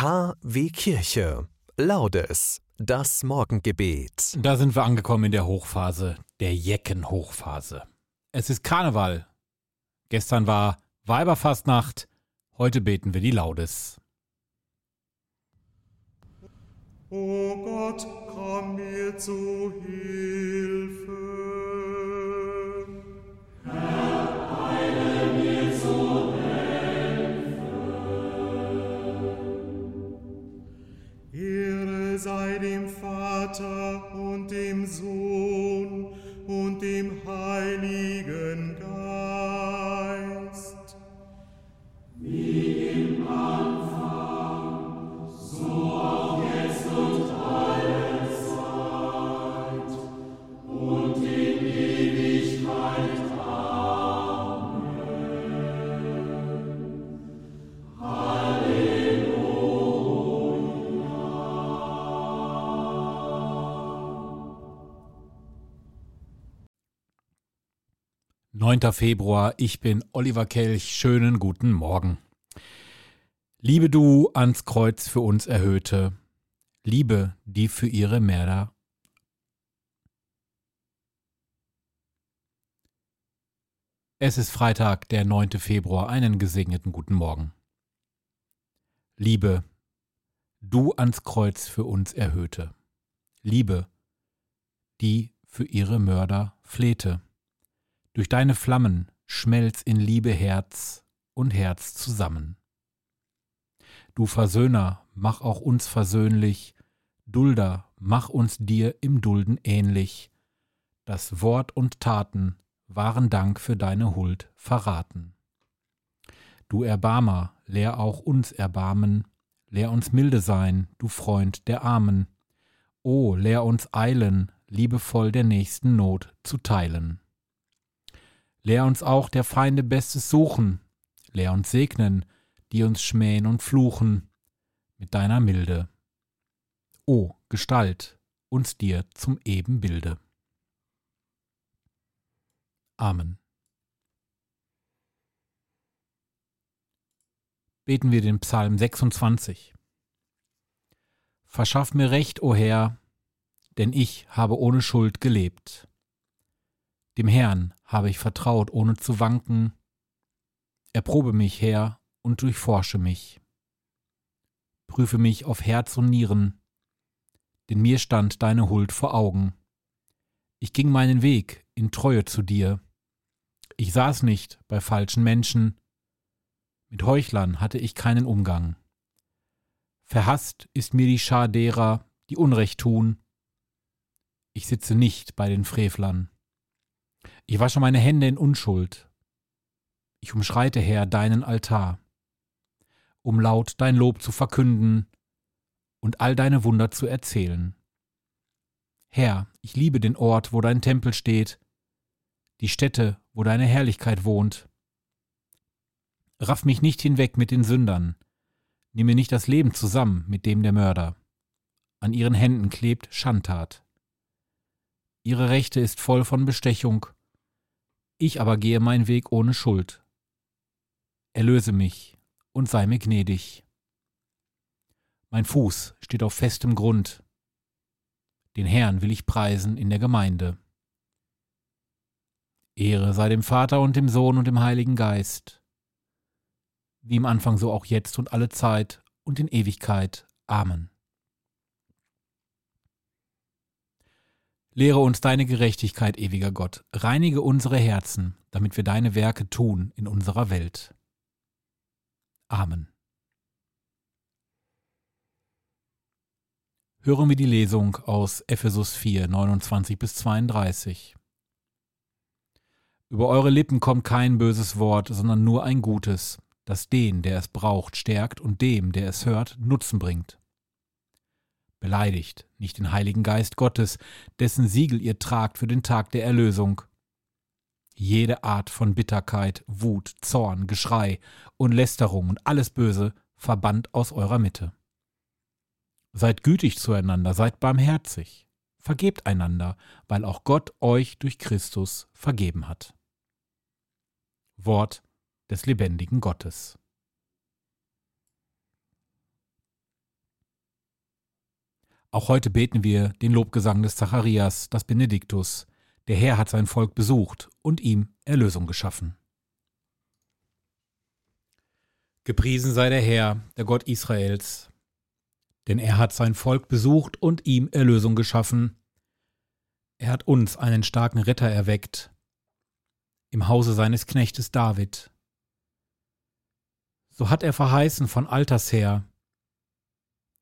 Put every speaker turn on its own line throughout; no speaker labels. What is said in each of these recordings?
KW Kirche. Laudes. Das Morgengebet.
Da sind wir angekommen in der Hochphase, der Jecken-Hochphase. Es ist Karneval. Gestern war Weiberfastnacht. Heute beten wir die Laudes.
O Gott, komm mir zu Hilfe.
9. Februar, ich bin Oliver Kelch, schönen guten Morgen. Liebe du ans Kreuz für uns erhöhte, Liebe, die für ihre Mörder. Es ist Freitag, der 9. Februar, einen gesegneten guten Morgen. Liebe, du ans Kreuz für uns erhöhte, Liebe, die für ihre Mörder flehte. Durch deine Flammen schmelz in Liebe Herz und Herz zusammen. Du Versöhner, mach auch uns versöhnlich, Dulder, mach uns dir im Dulden ähnlich, das Wort und Taten wahren Dank für deine Huld verraten. Du Erbarmer, lehr auch uns Erbarmen, lehr uns milde sein, du Freund der Armen. O, lehr uns eilen, liebevoll der nächsten Not zu teilen. Lehr uns auch der Feinde Bestes suchen, lehr uns segnen, die uns schmähen und fluchen, mit deiner Milde. O, Gestalt, uns dir zum Ebenbilde. Amen. Beten wir den Psalm 26. Verschaff mir Recht, o Herr, denn ich habe ohne Schuld gelebt. Dem Herrn habe ich vertraut, ohne zu wanken. Erprobe mich, Herr, und durchforsche mich. Prüfe mich auf Herz und Nieren, denn mir stand deine Huld vor Augen. Ich ging meinen Weg in Treue zu dir. Ich saß nicht bei falschen Menschen. Mit Heuchlern hatte ich keinen Umgang. Verhasst ist mir die Schar derer, die Unrecht tun. Ich sitze nicht bei den Frevlern. Ich wasche meine Hände in Unschuld. Ich umschreite, Herr, deinen Altar, um laut dein Lob zu verkünden und all deine Wunder zu erzählen. Herr, ich liebe den Ort, wo dein Tempel steht, die Stätte, wo deine Herrlichkeit wohnt. Raff mich nicht hinweg mit den Sündern, nimm mir nicht das Leben zusammen mit dem der Mörder. An ihren Händen klebt Schandtat. Ihre Rechte ist voll von Bestechung, ich aber gehe meinen Weg ohne Schuld. Erlöse mich und sei mir gnädig. Mein Fuß steht auf festem Grund. Den Herrn will ich preisen in der Gemeinde. Ehre sei dem Vater und dem Sohn und dem Heiligen Geist, wie im Anfang so auch jetzt und alle Zeit und in Ewigkeit. Amen. Lehre uns deine Gerechtigkeit, ewiger Gott. Reinige unsere Herzen, damit wir deine Werke tun in unserer Welt. Amen. Hören wir die Lesung aus Ephesus 4, 29 bis 32. Über eure Lippen kommt kein böses Wort, sondern nur ein gutes, das den, der es braucht, stärkt und dem, der es hört, Nutzen bringt. Beleidigt nicht den Heiligen Geist Gottes, dessen Siegel ihr tragt für den Tag der Erlösung. Jede Art von Bitterkeit, Wut, Zorn, Geschrei und Lästerung und alles Böse verbannt aus eurer Mitte. Seid gütig zueinander, seid barmherzig, vergebt einander, weil auch Gott euch durch Christus vergeben hat. Wort des lebendigen Gottes. Auch heute beten wir den Lobgesang des Zacharias, das Benediktus. Der Herr hat sein Volk besucht und ihm Erlösung geschaffen. Gepriesen sei der Herr, der Gott Israels, denn er hat sein Volk besucht und ihm Erlösung geschaffen. Er hat uns einen starken Retter erweckt, im Hause seines Knechtes David. So hat er verheißen von alters her,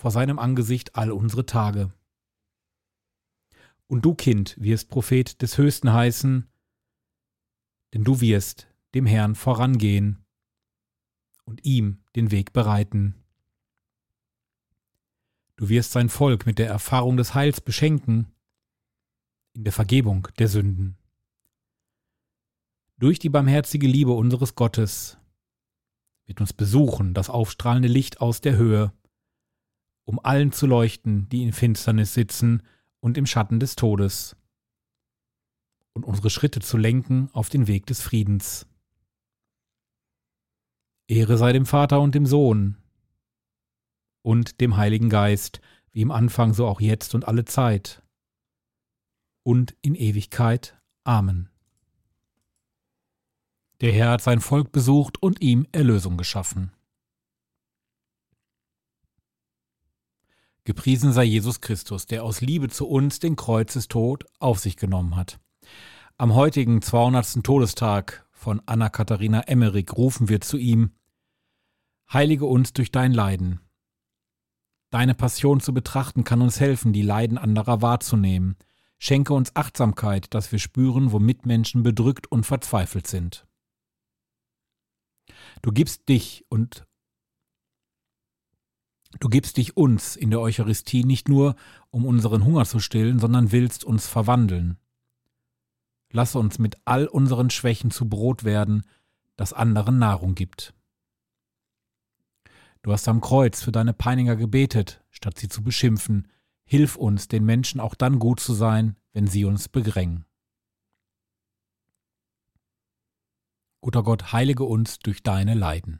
vor seinem Angesicht all unsere Tage. Und du, Kind, wirst Prophet des Höchsten heißen, denn du wirst dem Herrn vorangehen und ihm den Weg bereiten. Du wirst sein Volk mit der Erfahrung des Heils beschenken, in der Vergebung der Sünden. Durch die barmherzige Liebe unseres Gottes wird uns besuchen das aufstrahlende Licht aus der Höhe, um allen zu leuchten, die in Finsternis sitzen und im Schatten des Todes, und unsere Schritte zu lenken auf den Weg des Friedens. Ehre sei dem Vater und dem Sohn und dem Heiligen Geist, wie im Anfang so auch jetzt und alle Zeit und in Ewigkeit. Amen. Der Herr hat sein Volk besucht und ihm Erlösung geschaffen. Gepriesen sei Jesus Christus, der aus Liebe zu uns den Kreuzestod auf sich genommen hat. Am heutigen 200. Todestag von Anna Katharina Emmerich rufen wir zu ihm, Heilige uns durch dein Leiden. Deine Passion zu betrachten kann uns helfen, die Leiden anderer wahrzunehmen. Schenke uns Achtsamkeit, dass wir spüren, wo Mitmenschen bedrückt und verzweifelt sind. Du gibst dich und Du gibst dich uns in der Eucharistie nicht nur, um unseren Hunger zu stillen, sondern willst uns verwandeln. Lasse uns mit all unseren Schwächen zu Brot werden, das anderen Nahrung gibt. Du hast am Kreuz für deine Peiniger gebetet, statt sie zu beschimpfen. Hilf uns, den Menschen auch dann gut zu sein, wenn sie uns begrängen. Guter Gott, heilige uns durch deine Leiden.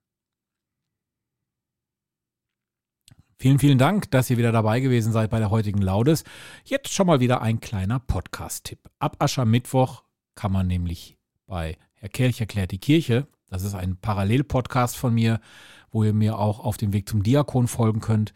Vielen, vielen Dank, dass ihr wieder dabei gewesen seid bei der heutigen Laudes. Jetzt schon mal wieder ein kleiner Podcast-Tipp. Ab Aschermittwoch kann man nämlich bei Herr Kelch erklärt die Kirche, das ist ein Parallel-Podcast von mir, wo ihr mir auch auf dem Weg zum Diakon folgen könnt.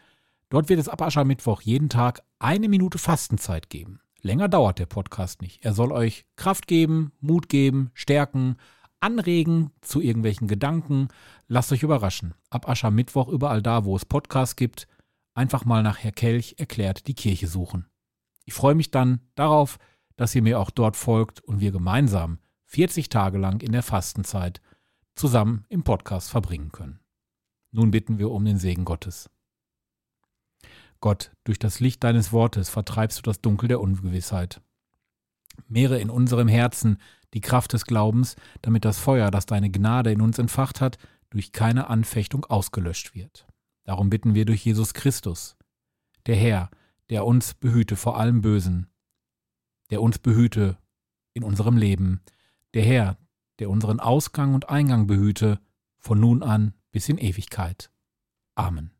Dort wird es ab Aschermittwoch jeden Tag eine Minute Fastenzeit geben. Länger dauert der Podcast nicht. Er soll euch Kraft geben, Mut geben, stärken, anregen zu irgendwelchen Gedanken. Lasst euch überraschen. Ab Aschermittwoch überall da, wo es Podcasts gibt, einfach mal nach Herr Kelch erklärt die Kirche suchen. Ich freue mich dann darauf, dass ihr mir auch dort folgt und wir gemeinsam 40 Tage lang in der Fastenzeit zusammen im Podcast verbringen können. Nun bitten wir um den Segen Gottes. Gott, durch das Licht deines Wortes vertreibst du das Dunkel der Ungewissheit. Mehre in unserem Herzen die Kraft des Glaubens, damit das Feuer, das deine Gnade in uns entfacht hat, durch keine Anfechtung ausgelöscht wird. Darum bitten wir durch Jesus Christus, der Herr, der uns behüte vor allem Bösen, der uns behüte in unserem Leben, der Herr, der unseren Ausgang und Eingang behüte, von nun an bis in Ewigkeit. Amen.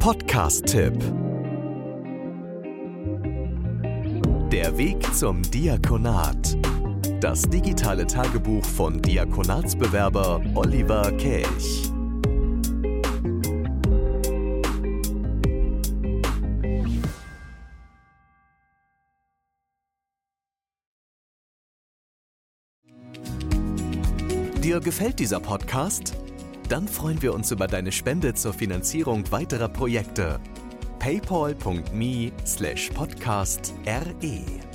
Podcast-Tipp Der Weg zum Diakonat. Das digitale Tagebuch von Diakonatsbewerber Oliver Kelch. Dir gefällt dieser Podcast? Dann freuen wir uns über deine Spende zur Finanzierung weiterer Projekte. paypal.me/podcast/re